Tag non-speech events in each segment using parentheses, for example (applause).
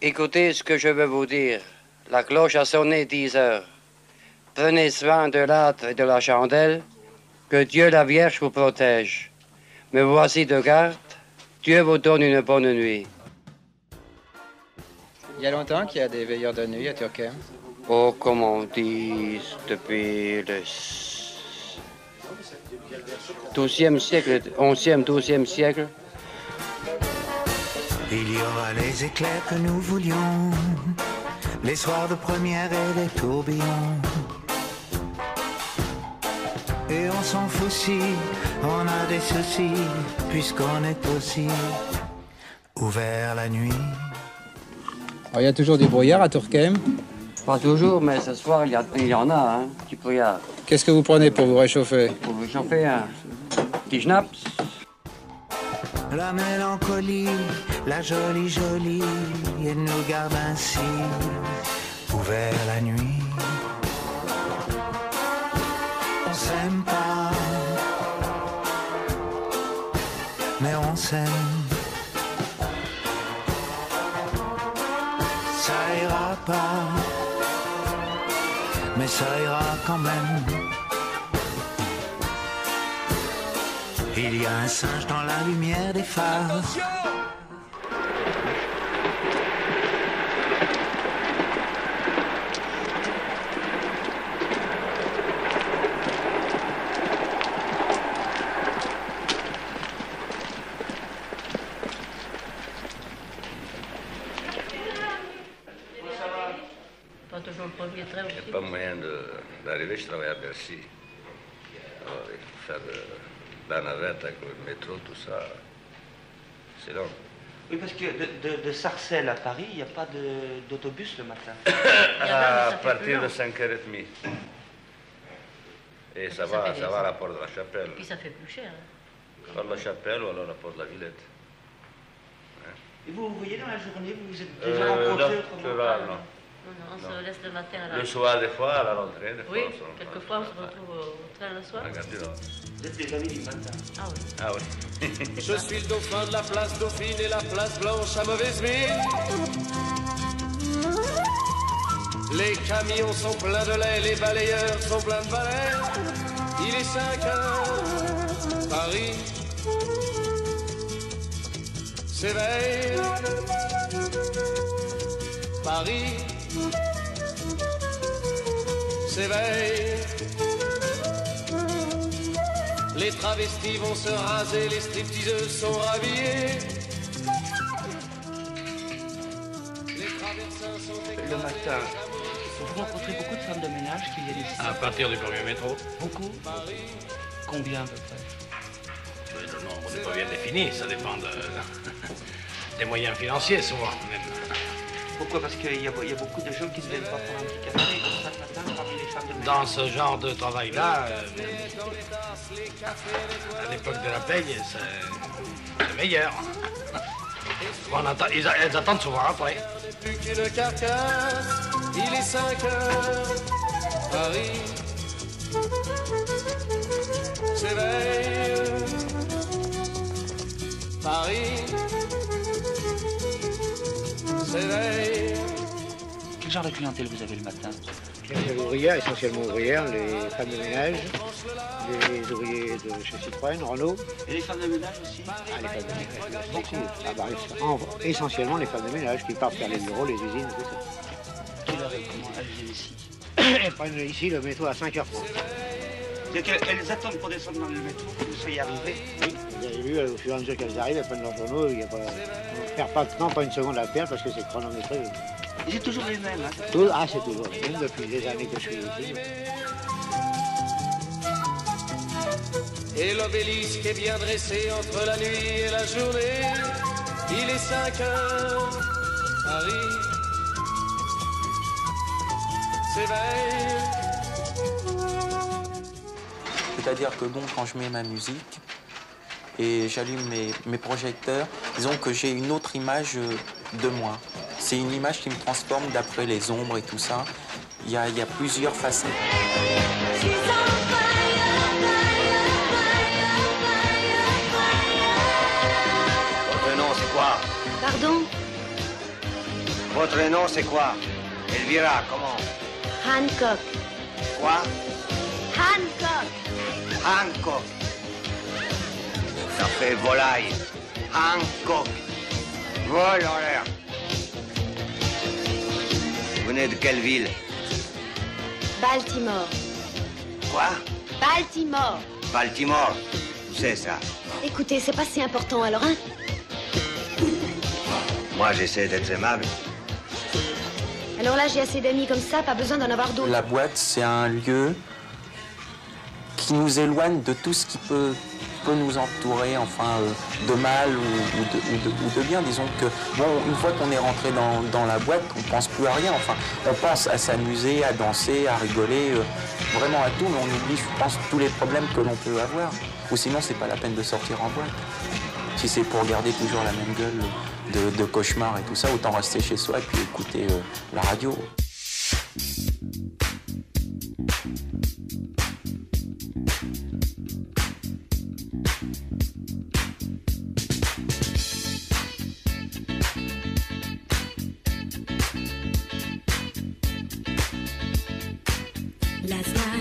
Écoutez ce que je veux vous dire. La cloche a sonné dix heures. Prenez soin de l'âtre et de la chandelle. Que Dieu la Vierge vous protège. Me voici de garde. Dieu vous donne une bonne nuit. Il y a longtemps qu'il y a des veilleurs de nuit à Turquem. Oh, comme on dit, depuis le 12e siècle, 11e, 12e siècle. Il y aura les éclairs que nous voulions, les soirs de première et les tourbillons. Et on s'en fout si on a des soucis, puisqu'on est aussi ouvert la nuit. Alors, il y a toujours du brouillard à Turquem. Pas toujours, mais ce soir, il y, a- il y en a, hein, petit brouillard. Qu'est-ce que vous prenez pour vous réchauffer? Pour vous chauffer un petit schnaps. La mélancolie, la jolie jolie, elle nous garde ainsi ouvert la nuit. On s'aime pas, mais on s'aime. Ça ira pas, mais ça ira quand même. Il y a un singe dans la lumière des phares. Pas toujours le premier train Il n'y a pas moyen d'arriver, je travaille à Bercy. Alors, il faut faire de, la navette avec le métro, tout ça. C'est long. Oui, parce que de, de- de Sarcelles à Paris, il n'y a pas de- d'autobus le matin. (coughs) À partir de 5h30. Et ça ça va, ça va à la porte de la chapelle. Puis ça fait plus cher. hein. Porte de la chapelle ou alors la porte de la Villette. Et vous, vous voyez dans la journée, vous vous êtes déjà Euh, rencontrés non, autrement non. On Non. se laisse le matin à la Le soir, des fois, à la rentrée, des Oui, fois. on se- quelquefois on se retrouve au train le soir. Là. Vous êtes des amis du matin. Ah oui. Ah oui. (laughs) Je suis le dauphin de la place Dauphine et la place Blanche à mauvaise mine. Les camions sont pleins de lait, les balayeurs sont pleins de balais. Il est 5 heures, Paris s'éveille. Paris s'éveille. Les travestis vont se raser, les stripteaseuses sont rhabillées. Les traversins sont Le matin, vous rencontrez beaucoup de femmes de ménage qui viennent ici. À partir du premier métro. Beaucoup Combien à peu près? Le nombre n'est pas bien défini, ça dépend de- (laughs) des moyens financiers souvent même. Pourquoi? Parce qu'il y, y a beaucoup de gens qui ne viennent pas prendre un petit café comme ça le matin parmi les femmes de ménage. Dans ce genre de travail-là, euh, à l'époque de la paye, c'est meilleur. On attend- ils, a- elles attendent souvent après. carcasse. Il est 5 heures, Paris s'éveille. Paris s'éveille. Quel genre de clientèle vous avez le matin? Les ouvrières, essentiellement ouvrières, les femmes de ménage, les ouvriers de chez Citroën, Renault. Et les femmes de ménage aussi? Ah, les femmes de ménage, beaucoup. Ah, bah, en- essentiellement les femmes de ménage qui partent faire les bureaux, les usines, tout ça. Quelle heure comment elles viennent ici? (coughs) Elles prennent ici le métro à 5h30. C'est-à-dire qu'elles attendent pour descendre dans le métro que vous soyez arrivé. Oui, vous avez vu, au fur et à mesure qu'elles arrivent, elles prennent leurs journaux, il n'y a pas... Perd pas, non, pas une seconde à perdre parce que c'est chronométré. C'est toujours les mêmes. Hein. Tout- ah, c'est toujours les mêmes depuis des années que je suis ici. Et l'obélisque est bien dressé entre la nuit et la journée. Il est 5 heures, Paris s'éveille. C'est-à-dire que bon, quand je mets ma musique et j'allume mes, mes projecteurs, disons que j'ai une autre image euh, de moi. C'est une image qui me transforme d'après les ombres et tout ça. Il y a, il y a plusieurs facettes. Votre nom, c'est quoi? Pardon? Votre nom, c'est quoi? Elvira, comment? Hancock. Quoi? Hancock. Hancock. Ça fait volaille. Hancock. Vol en l'air. Vous venez de quelle ville Baltimore. Quoi Baltimore. Baltimore. Où c'est ça Écoutez, c'est pas si important alors, hein Moi, j'essaie d'être aimable. Alors là, j'ai assez d'amis comme ça, pas besoin d'en avoir d'autres. La boîte, c'est un lieu qui nous éloigne de tout ce qui peut, peut nous entourer, enfin, euh, de mal ou, de, bien. Disons que, bon, une fois qu'on est rentré dans, la boîte, on pense plus à rien. Enfin, on pense à s'amuser, à danser, à rigoler, euh, vraiment à tout, mais on oublie, je pense, tous les problèmes que l'on peut avoir. Ou sinon, c'est pas la peine de sortir en boîte. Si c'est pour garder toujours la même gueule de, de cauchemar et tout ça, autant rester chez soi et puis écouter euh, la radio.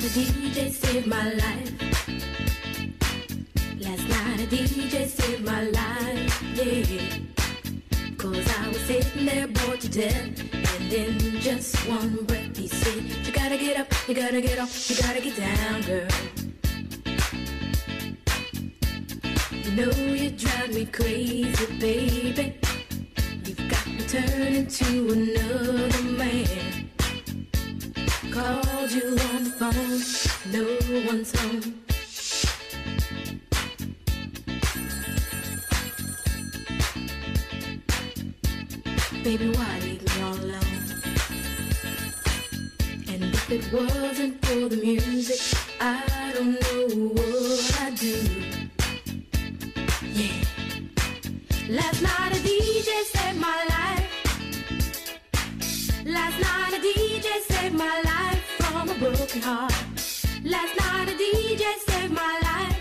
A DJ saved my life. Last night a DJ saved my life, yeah. Cause I was sitting there bored to death. And in just one breath he said, You gotta get up, you gotta get off, you gotta get down, girl. You know you drive me crazy, baby. You've got me turning to another man. Called you on the phone, no one's home. Baby, why leave me all alone? And if it wasn't for the music, I broken heart. Last night a DJ saved my life.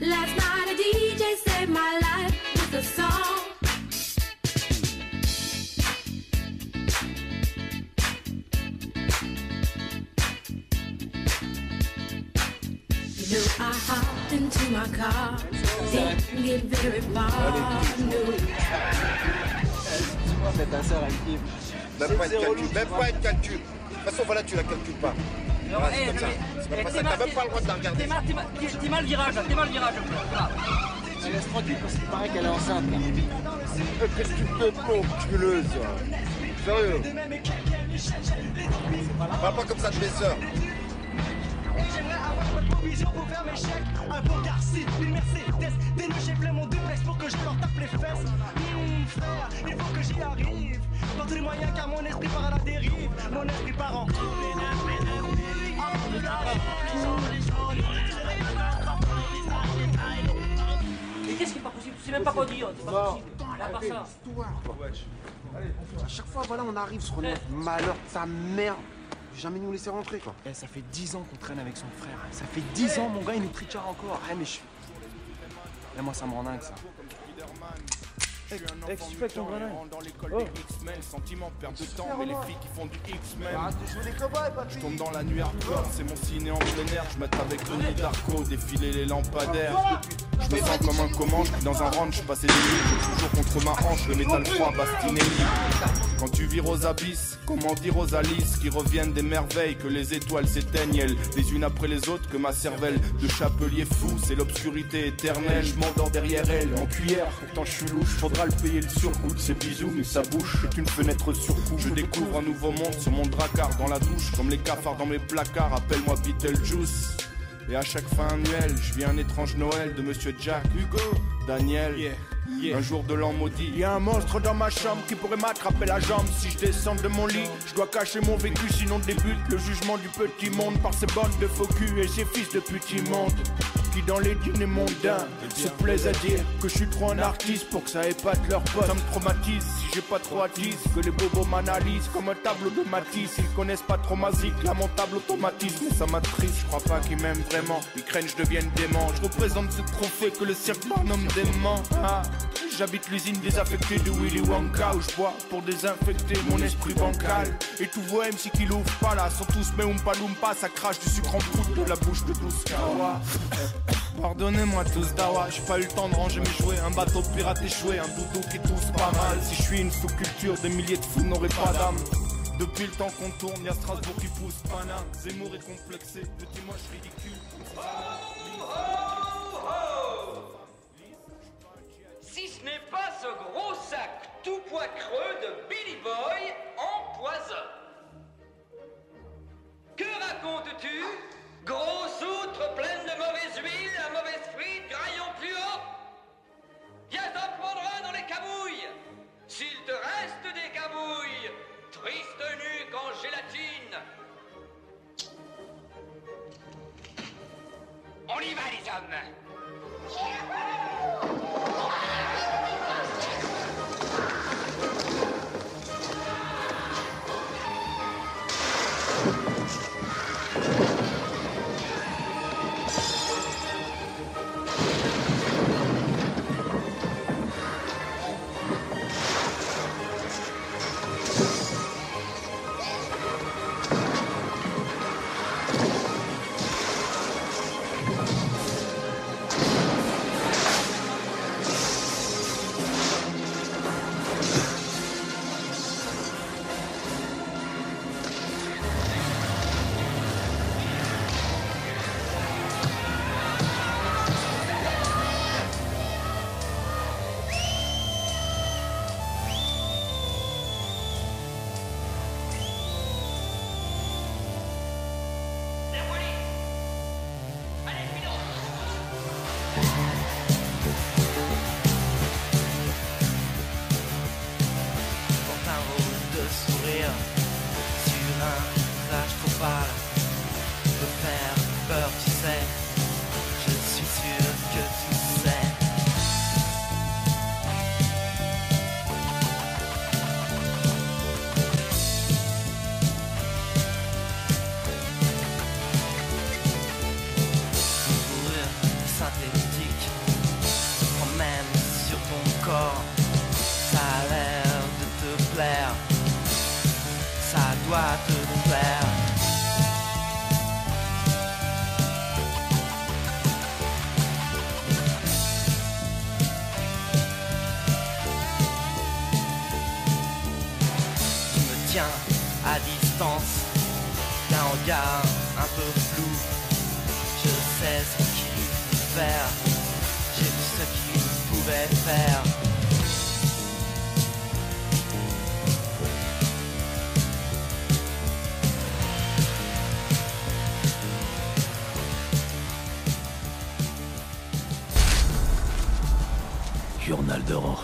Last night a DJ saved my life with a song. You know I hopped into my car, didn't get very far. No. Même pas calcul, même pas calcul. De toute façon, voilà, tu la calcules pas. Voilà, c'est comme ça. C'est pas ça, t'as même pas le droit de la regarder. T'es mal, virage, là, t'es mal virage. Voilà. Elle laisse tranquille parce qu'il paraît qu'elle est enceinte. là. Euh, Qu'est-ce que tu fais, pauvre culeuse Sérieux? Parle pas comme ça de mes sœurs. Provision pour faire mes chèques. Un beau Garci, une Mercedes. Des nœuds j'ai plein mon duplex pour que je leur tape les fesses. Hum, frère, il faut que j'y arrive. Par tous les moyens car mon esprit part à la dérive. Mon esprit part en Mais qu'est-ce qui est pas possible? Tu sais même pas quoi dire, c'est pas possible. À part ça. À chaque fois, voilà, on arrive sur notre malheur, sa merde. Jamais nous laisser rentrer, quoi. Eh, ça fait 10 ans qu'on traîne avec son frère. Ça fait 10 ans, mon gars, il nous trichard encore. Eh, mais je. Eh, moi, ça me rend dingue, ça. Eh, qu'est-ce que tu fais ton grenade dans l'école Oh. des X-Men, sentiment, perte de temps, mais les filles qui font du X-Men. Arrête de jouer les cobayes, papy. Je tombe dans la nuit hardcore, c'est mon ciné en plein air. Je m'attends avec Tony Darko, défiler les lampadaires. Je me sens comme un commande, je dans un ranch, passé des nuits, toujours contre ma hanche, le métal froid, Bastinelli. Quand tu vires aux abysses, comment dire aux Alice qui reviennent des merveilles, que les étoiles s'éteignent, elles, les unes après les autres, que ma cervelle de chapelier fou, c'est l'obscurité éternelle. Je m'endors derrière elle, en cuillère, pourtant je suis louche. Faudra le payer le surcoût de ses bisous, mais sa bouche est une fenêtre sur. Je découvre un nouveau monde sur mon dracard dans la douche, comme les cafards dans mes placards, appelle-moi Beetlejuice. Et à chaque fin annuelle, je vis un étrange Noël de Monsieur Jack, Hugo, Daniel. Un jour de l'an maudit. Y a un monstre dans ma chambre qui pourrait m'attraper la jambe si je descends de mon lit. Je dois cacher mon vécu, sinon débute le jugement du petit monde par ces bandes de faux culs et ces fils de petits monde qui dans les dîners mondains se plaisent à dire que je suis trop un artiste pour que ça épate leur pote. Ça me traumatise si j'ai pas trop à que les bobos m'analysent comme un tableau de Matisse. Ils connaissent pas trop ma zik, lamentable automatisme, mais ça m'attriste. Je crois pas qu'ils m'aiment vraiment. Ils craignent je devienne dément. Je représente ce trophée que le cirque nomme dément. Ah, j'habite l'usine désaffectée de Willy Wonka Où je bois pour désinfecter mon esprit bancal. Et tous vos MC qui l'ouvrent pas là Sont tous mais oumpa loumpa Ça crache du sucre en poudre de la bouche de douce kawa. Pardonnez-moi tous dawa, j'ai pas eu le temps de ranger mes jouets. Un bateau pirate échoué, un doudou qui tousse pas mal. Si je suis une sous-culture, des milliers de fous n'auraient pas d'âme. Depuis le temps qu'on tourne, y'a Strasbourg qui pousse Panin, Zemmour est complexé, petit moche ridicule. Si ce n'est pas ce gros sac tout poids creux de Billy Boy en poison. Que racontes-tu? Grosse outre pleine de mauvaise huile, à mauvaise frite, graillon plus haut. Viens t'en prendre un dans les camouilles S'il te reste des camouilles, triste nuque en gélatine. On y va les hommes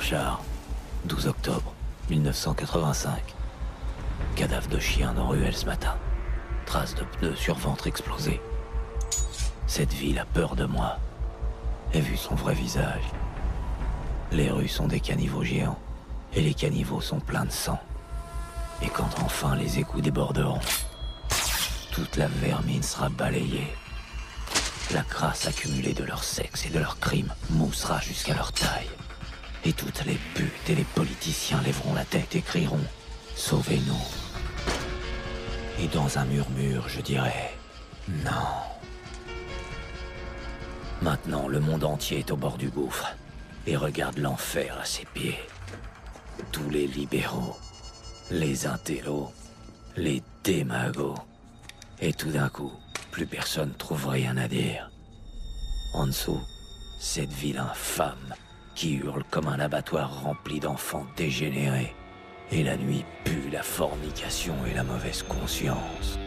Journal de Rorschach, 12 octobre 1985. Cadavre de chien dans ruelle ce matin. Traces de pneus sur ventre explosé. Cette ville a peur de moi. Ai vu son vrai visage. Les rues sont des caniveaux géants. Et les caniveaux sont pleins de sang. Et quand enfin les égouts déborderont, toute la vermine sera balayée. La crasse accumulée de leur sexe et de leurs crimes moussera jusqu'à leur taille. Et toutes les putes et les politiciens lèveront la tête et crieront Sauvez-nous. Et dans un murmure, je dirais Non. Maintenant, le monde entier est au bord du gouffre et regarde l'enfer à ses pieds. Tous les libéraux, les intellos, les démagos. Et tout d'un coup, plus personne trouve rien à dire. En dessous, cette ville infâme qui hurle comme un abattoir rempli d'enfants dégénérés. Et la nuit pue la fornication et la mauvaise conscience.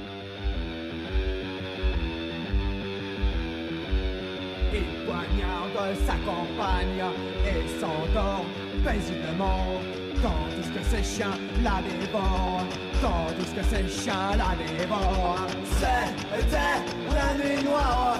Il poignarde sa compagne et s'endort paisiblement. Tandis que ses chiens la dévorent, tandis que ses chiens la dévorent. C'était la nuit noire,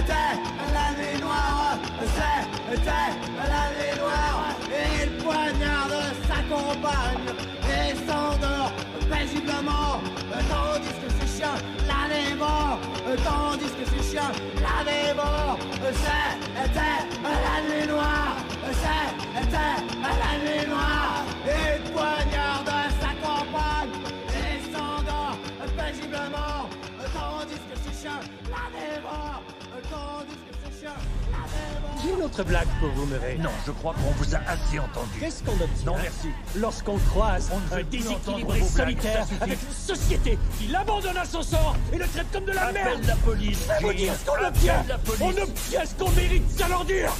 était la vie noire, c'était la vie noire. Et il poignarde sa compagne et paisiblement. Tandis que ce chien la mort, tandis que ce chien la dévore. C'était la nuit noire. J'ai une autre blague pour vous, Murray. Non, je crois qu'on vous a assez entendu. Qu'est-ce qu'on obtient Non, merci. Lorsqu'on croise On un déséquilibré solitaire avec une société qui l'abandonne à son sort et le traite comme de la Appelle merde la police, Ça vous Jim. dire ce qu'on Appelle obtient. On obtient ce qu'on mérite, sale ordure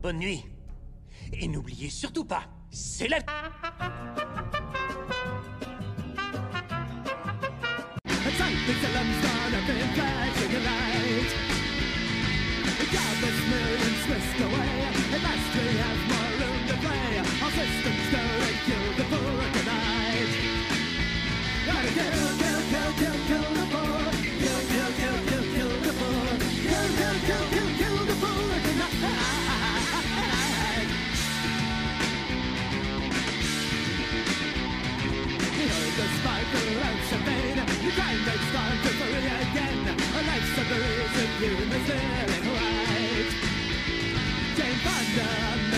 Bonne nuit. Et n'oubliez surtout pas, c'est la... you grind and start to again. A life's a you abandoned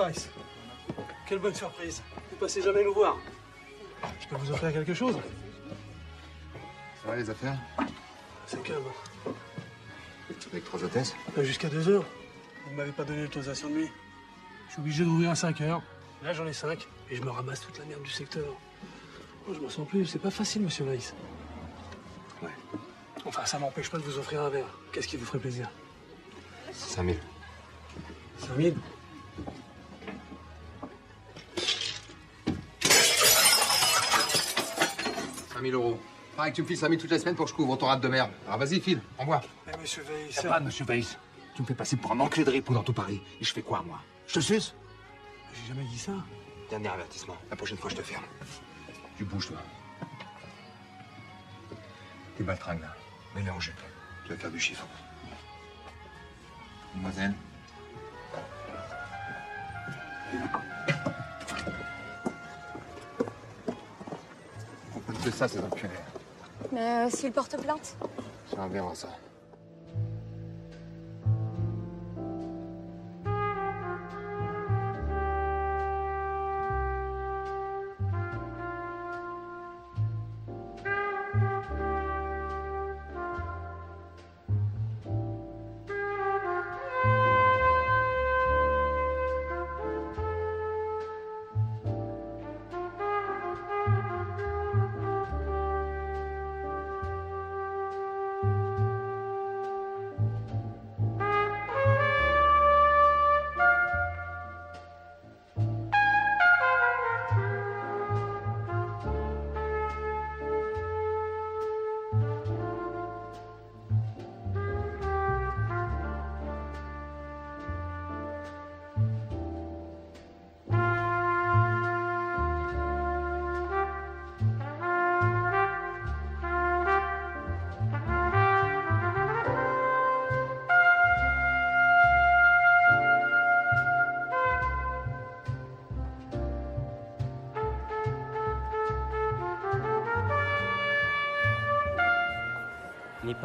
Weiss. Quelle bonne surprise. Vous passez jamais nous voir. Je peux vous offrir quelque chose? Ça va les affaires? C'est calme. Avec trois hôtesses? Euh, Jusqu'à deux heures. Vous ne m'avez pas donné l'autorisation de nuit. Je suis obligé d'ouvrir à 5 heures. Là, j'en ai 5 et je me ramasse toute la merde du secteur. Oh, je m'en sens plus. C'est pas facile, monsieur Weiss. Ouais. Enfin, ça m'empêche pas de vous offrir un verre. Qu'est-ce qui vous ferait plaisir? 5000. 5000 5000 euros. Pareil que tu me files 5000 toutes les semaines pour que je couvre ton rate de merde. Alors vas-y, file, envoie. Mais monsieur Weiss... Ça va, monsieur Weiss Tu me fais passer pour un enculé de ripou dans tout Paris. Et je fais quoi, moi? Je te suce? J'ai jamais dit ça. Dernier avertissement. La prochaine fois, je te ferme. Tu bouges, toi. Tes baltringues, là. Mets-les en jupe. Tu vas faire du chiffon. Mademoiselle ça, ces enculés. Mais euh, s'il porte plainte Ça, on verra ça.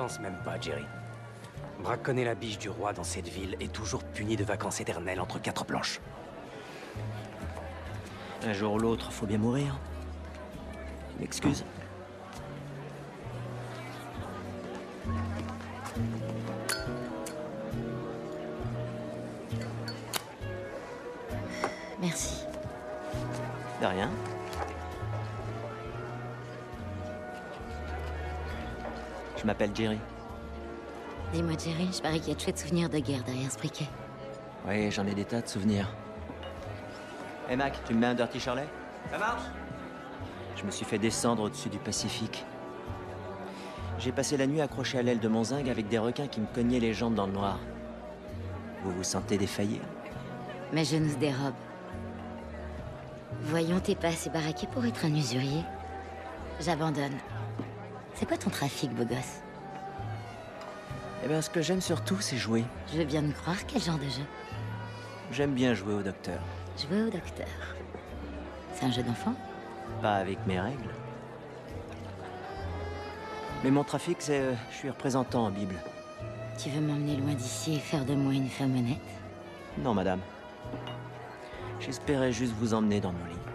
Pense même pas, Jerry. Braconner la biche du roi dans cette ville est toujours puni de vacances éternelles entre quatre planches. Un jour ou l'autre, faut bien mourir. Une excuse Jerry. Dis-moi, Jerry, je parie qu'il y a de chouettes souvenirs de guerre derrière ce briquet. Oui, j'en ai des tas de souvenirs. Hé Mac, tu me mets un Dirty Charlet Ça marche? Je me suis fait descendre au-dessus du Pacifique. J'ai passé la nuit accroché à l'aile de mon zinc avec des requins qui me cognaient les jambes dans le noir. Vous vous sentez défaillir Ma genoux se dérobe. Voyons, t'es pas assez baraqué pour être un usurier. J'abandonne. C'est quoi ton trafic, beau gosse Eh bien, ce que j'aime surtout, c'est jouer. Je veux bien me croire quel genre de jeu J'aime bien jouer au docteur. Jouer au docteur. C'est un jeu d'enfant Pas avec mes règles. Mais mon trafic, c'est... euh, je suis représentant en Bible. Tu veux m'emmener loin d'ici et faire de moi une femme honnête? Non, madame. J'espérais juste vous emmener dans mon lit.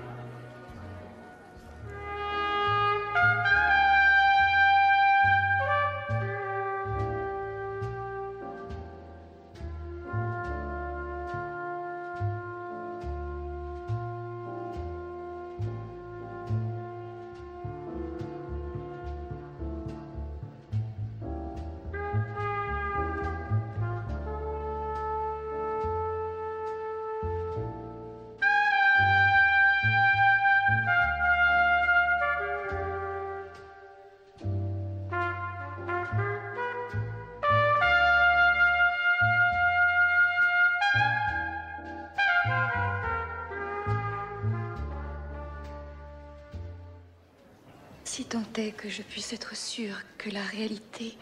Si tant est que je puisse être sûre que la réalité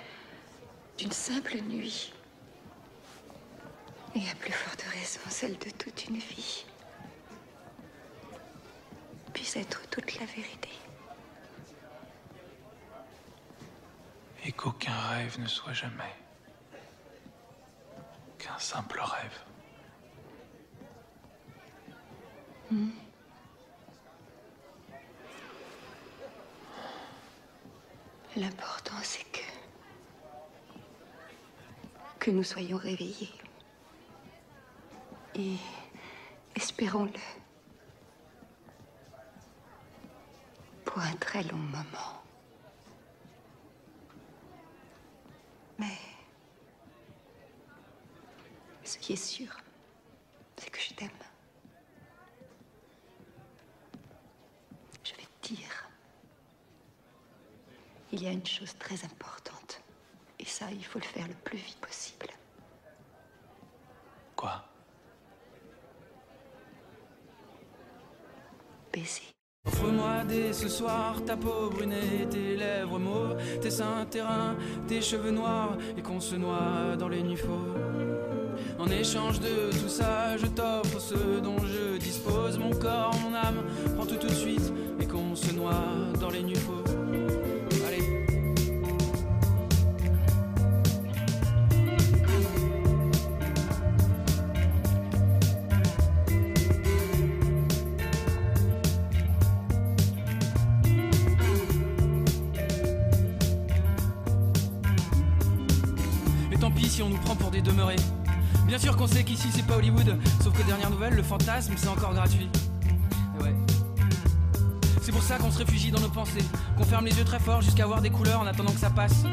d'une simple nuit et à plus forte raison celle de toute une vie puisse être toute la vérité. Et qu'aucun rêve ne soit jamais qu'un simple rêve. Hmm. L'important c'est que que nous soyons réveillés et espérons-le pour un très long moment. Mais ce qui est sûr, c'est que je t'aime. Je vais te dire. Il y a une chose très importante. Et ça, il faut le faire le plus vite possible. Quoi? Baiser. Offre-moi dès ce soir ta peau brunée, tes lèvres mauves, tes seins terrains, tes cheveux noirs, et qu'on se noie dans les nuits fauves. En échange de tout ça, je t'offre ce dont je dispose, mon corps, mon âme, prends tout tout de suite, et qu'on se noie dans les nuits fauves. Pour des demeurés. Bien sûr qu'on sait qu'ici c'est pas Hollywood, sauf que dernière nouvelle, le fantasme c'est encore gratuit. C'est pour ça qu'on se réfugie dans nos pensées, qu'on ferme les yeux très fort jusqu'à voir des couleurs en attendant que ça passe.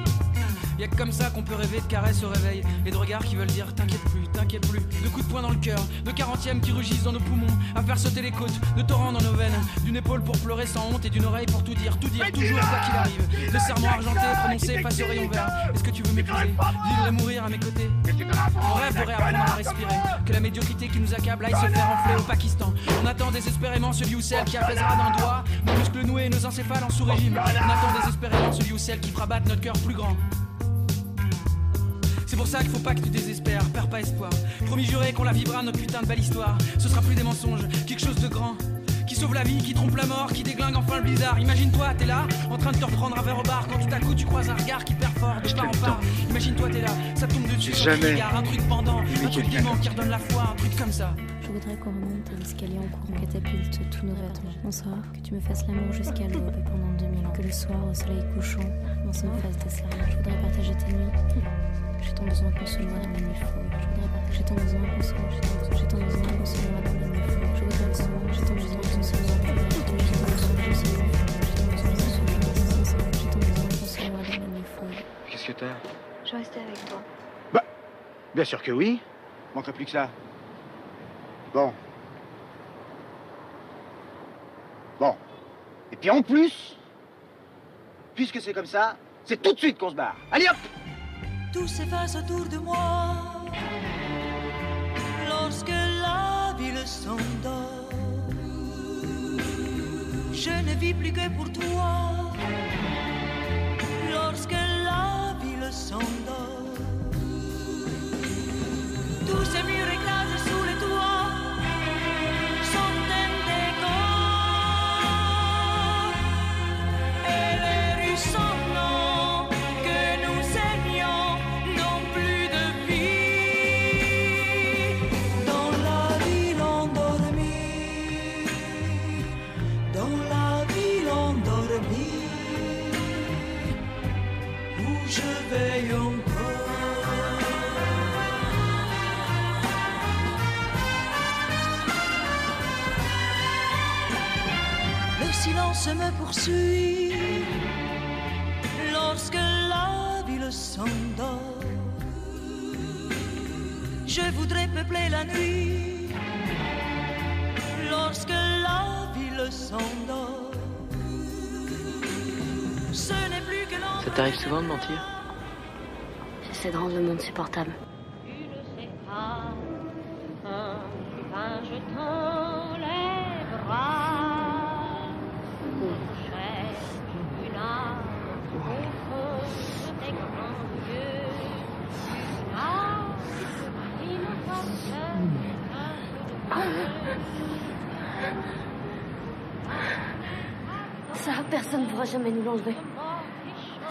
Y'a que comme ça qu'on peut rêver de caresses au réveil et de regards qui veulent dire t'inquiète plus, t'inquiète plus, de coups de poing dans le cœur, de quarantièmes qui rugissent dans nos poumons, à faire sauter les côtes, de torrents dans nos veines, d'une épaule pour pleurer sans honte et d'une oreille pour tout dire, tout dire, toujours quoi qu'il arrive, de serments argentés prononcés face au rayon vert. Est-ce que tu veux m'épouser, vivre et mourir à mes côtés On rêve de réapprendre à respirer, que la médiocrité qui nous accable aille se faire enfler au Pakistan. On attend désespérément celui ou celle qui apaisera d'un doigt nos muscles noués et nos encéphales en sous-régime. On attend désespérément celui ou celle qui fera battre notre cœur plus grand. C'est pour ça qu'il faut pas que tu désespères, perds pas espoir. Promis juré qu'on la vivra notre putain de belle histoire. Ce sera plus des mensonges, quelque chose de grand. Qui sauve la vie, qui trompe la mort, qui déglingue enfin le blizzard. Imagine-toi, t'es là, en train de te reprendre un verre au bar, quand tout à coup tu croises un regard qui perd fort, de part en part. Imagine-toi, t'es là, ça tombe dessus, jamais regard, un truc pendant, un truc vivant qui redonne la foi, un truc comme ça. Je voudrais qu'on remonte à l'escalier en courant catapulte tous nos vêtements. Bonsoir, que tu me fasses l'amour jusqu'à l'aube et pendant 2000 ans. Que le soir, au soleil couchant, on se fasse des serments. Je voudrais partager tes nuits j'ai tant besoin qu'on se noie dans la nuit fauve. Je voudrais pas. J'ai tant besoin qu'on se noie, j'ai tant besoin qu'on se noie dans la nuit fauve. Je voudrais pas. J'ai tant besoin qu'on se noie dans la nuit fauve. J'ai tant besoin qu'on se noie dans la nuit fauve. Qu'est-ce que t'as? Je restais avec toi. Bah, bien sûr que oui. Manquerait plus que ça. Bon. Bon. Et puis en plus, puisque c'est comme ça, c'est tout de suite qu'on se barre. Allez hop tout s'efface autour de moi lorsque la ville s'endort. Je ne vis plus que pour toi lorsque la ville s'endort. Tous ces murs silence me poursuit lorsque la ville s'endort. Je voudrais peupler la nuit lorsque la ville s'endort. Ce n'est plus que Ça t'arrive souvent de mentir? J'essaie de rendre le monde supportable. Jamais nous l'enlever.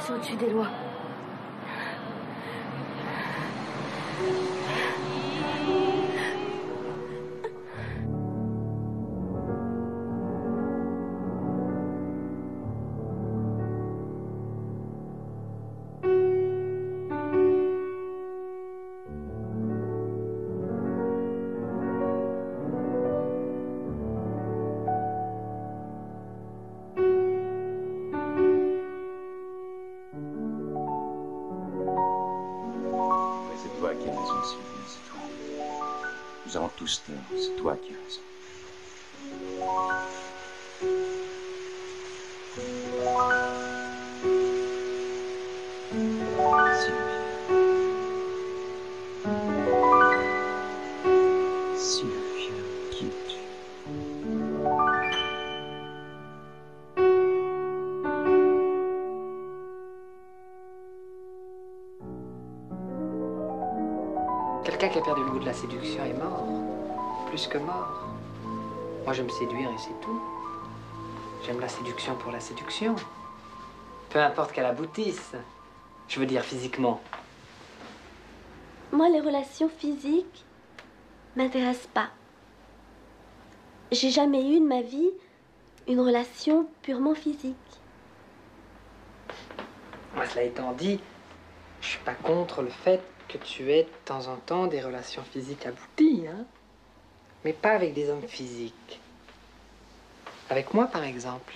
C'est au-dessus des lois. Es-tu Quelqu'un qui a perdu le goût de la séduction est mort. Plus que mort. Moi, j'aime séduire et c'est tout. J'aime la séduction pour la séduction. Peu importe qu'elle aboutisse. Je veux dire physiquement. Moi, les relations physiques m'intéressent pas. J'ai jamais eu de ma vie une relation purement physique. Moi, cela étant dit, je suis pas contre le fait que tu aies de temps en temps des relations physiques abouties, hein. Mais pas avec des hommes physiques. Avec moi, par exemple.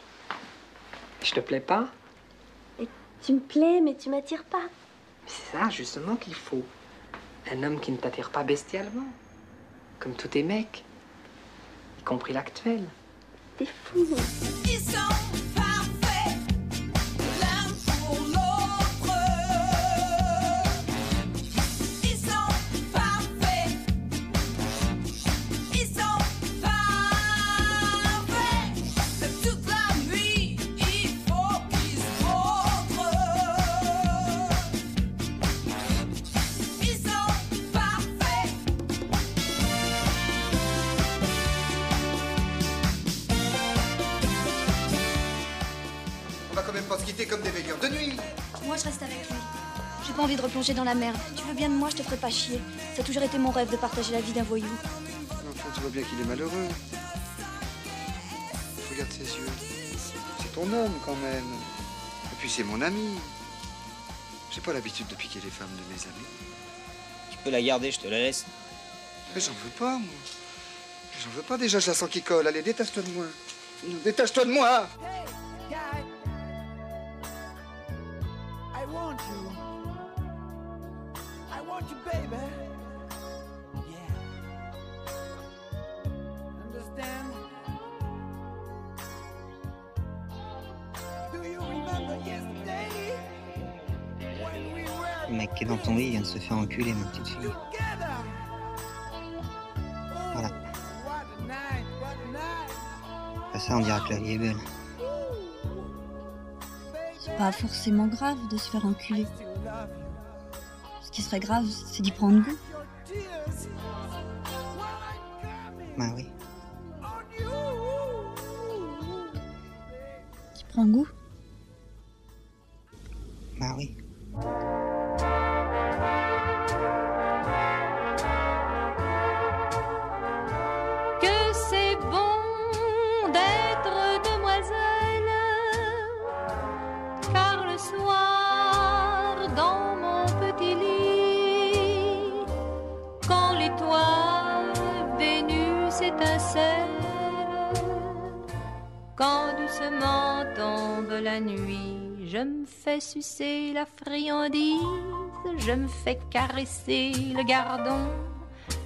Je te plais pas Tu me plais, mais tu m'attires pas. C'est ça, justement, qu'il faut. Un homme qui ne t'attire pas bestialement. Comme tous tes mecs. Y compris l'actuel. T'es fou. Ils replonger dans la merde. Tu veux bien de moi, je te ferai pas chier. Ça a toujours été mon rêve de partager la vie d'un voyou. Enfin, tu vois bien qu'il est malheureux. Regarde ses yeux. C'est ton homme quand même. Et puis c'est mon ami. J'ai pas l'habitude de piquer les femmes de mes amis. Tu peux la garder, je te la laisse. Mais j'en veux pas, moi. J'en veux pas déjà, je la sens qui colle. Allez, détache-toi de moi. Détache-toi de moi I want you. You, baby. Yeah. Understand? Do you remember yesterday when we were Le mec qui est dans ton lit vient de se faire enculer, ma petite fille. together? Voilà. What a night, what a night. Après ça, on dira que la vie est belle. C'est pas forcément grave de se faire enculer. Serait grave, c'est d'y prendre goût. Je me fais caresser le gardon.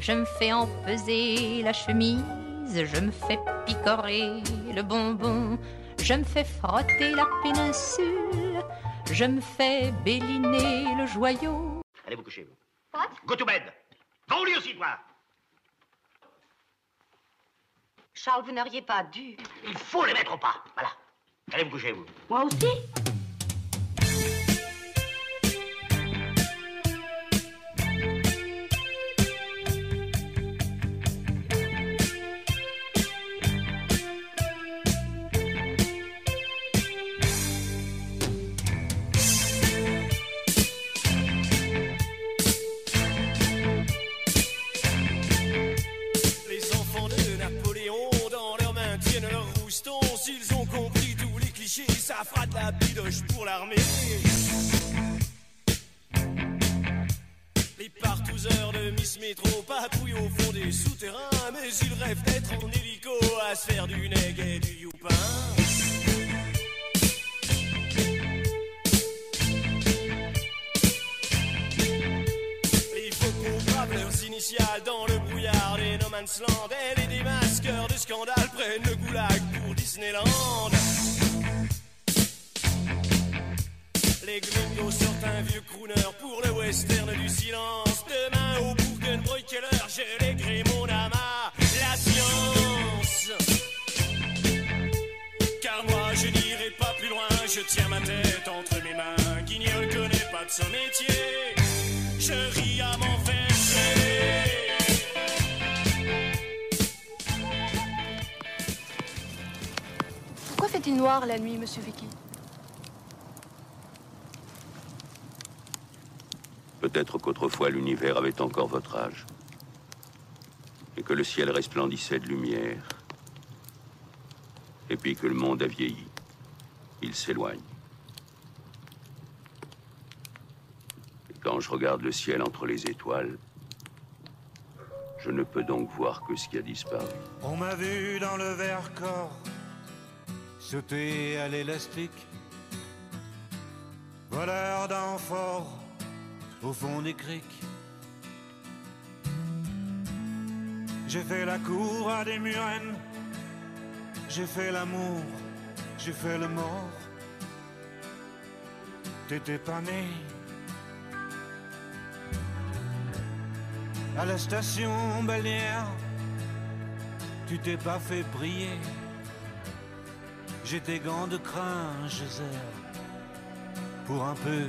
Je me fais empeser la chemise, je me fais picorer le bonbon, je me fais frotter la péninsule, je me fais béliner le joyau. Allez vous coucher, vous. What? Go to bed. Va au lit aussi, toi. Charles, vous n'auriez pas dû. Il faut les mettre au pas. Voilà. Allez vous coucher, vous. Moi aussi ça fera de la bidoche pour l'armée. Les partouzeurs de Miss Métro patrouillent au fond des souterrains, mais ils rêvent d'être en hélico à se faire du neg et du youpin. Faut qu'on grave leurs initiales dans le brouillard des No Man's Land. Et les démasqueurs de scandale prennent le goulag pour Disneyland. Les gringos sortent un vieux crooner pour le western du silence. Demain au Burgenbrückeler, je léguerai mon à la science. Car moi je n'irai pas plus loin, je tiens ma tête entre mes mains. Guignol connaît pas de son métier, je ris à m'en faire. Pourquoi fait-il noir la nuit, monsieur Vicky? Peut-être qu'autrefois l'univers avait encore votre âge. Et que le ciel resplendissait de lumière. Et puis que le monde a vieilli. Il s'éloigne. Et quand je regarde le ciel entre les étoiles, je ne peux donc voir que ce qui a disparu. On m'a vu dans le verre corps sauter à l'élastique. Voleur au fond des criques. J'ai fait la cour à des murennes. J'ai fait l'amour, j'ai fait le mort. T'étais pas né. À la station balnéaire, tu t'es pas fait briller. J'ai tes gants de crin, serre. Pour un peu,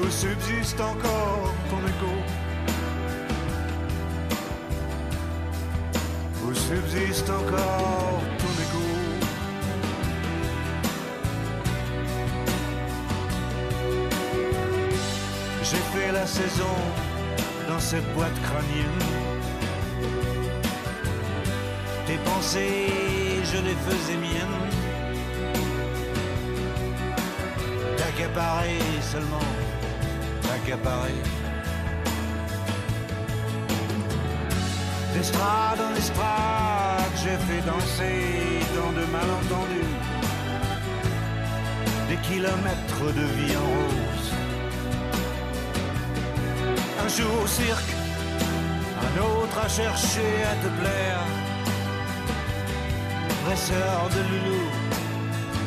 où subsiste encore ton écho. Où subsiste encore ton écho. J'ai fait la saison dans cette boîte crânienne. Tes pensées, je les faisais miennes. T'accaparer seulement, t'accaparer. D'estrade en estrade, j'ai fait danser dans de malentendus des kilomètres de vie en rose. Un jour au cirque, un autre à chercher à te plaire. Dresseur de loulou,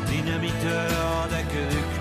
dynamiteur d'aqueduc.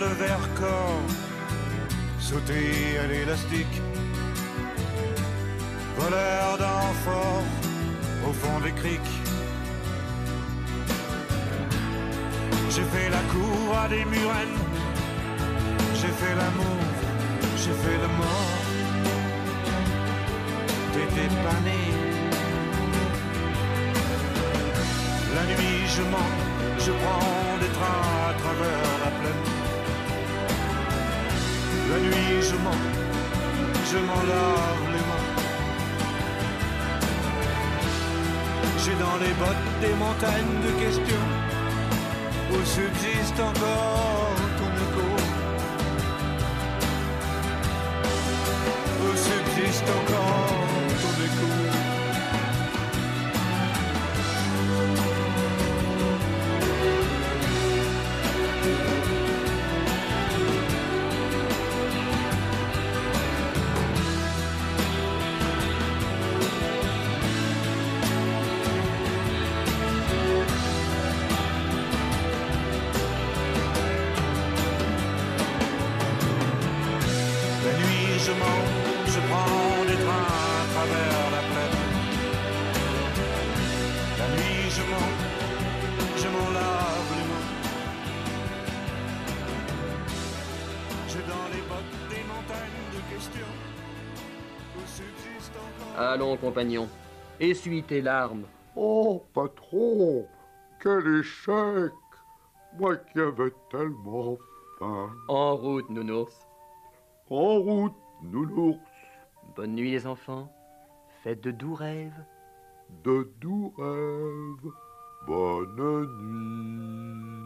le verre corps sauter à l'élastique. Voleur d'enfort au fond des criques. J'ai fait la cour à des murennes. J'ai fait l'amour, j'ai fait le mort. T'étais pas. La nuit, je mens, je prends des trains à travers la plaine. La nuit, je mens, je m'en lave les mains. J'ai dans les bottes des montagnes de questions où subsiste encore ton écho. Où subsiste encore compagnon, essuie tes larmes. Oh, patron, quel échec Moi qui avais tellement faim. En route, nounours. En route, nounours. Bonne nuit, les enfants. Faites de doux rêves. De doux rêves. Bonne nuit.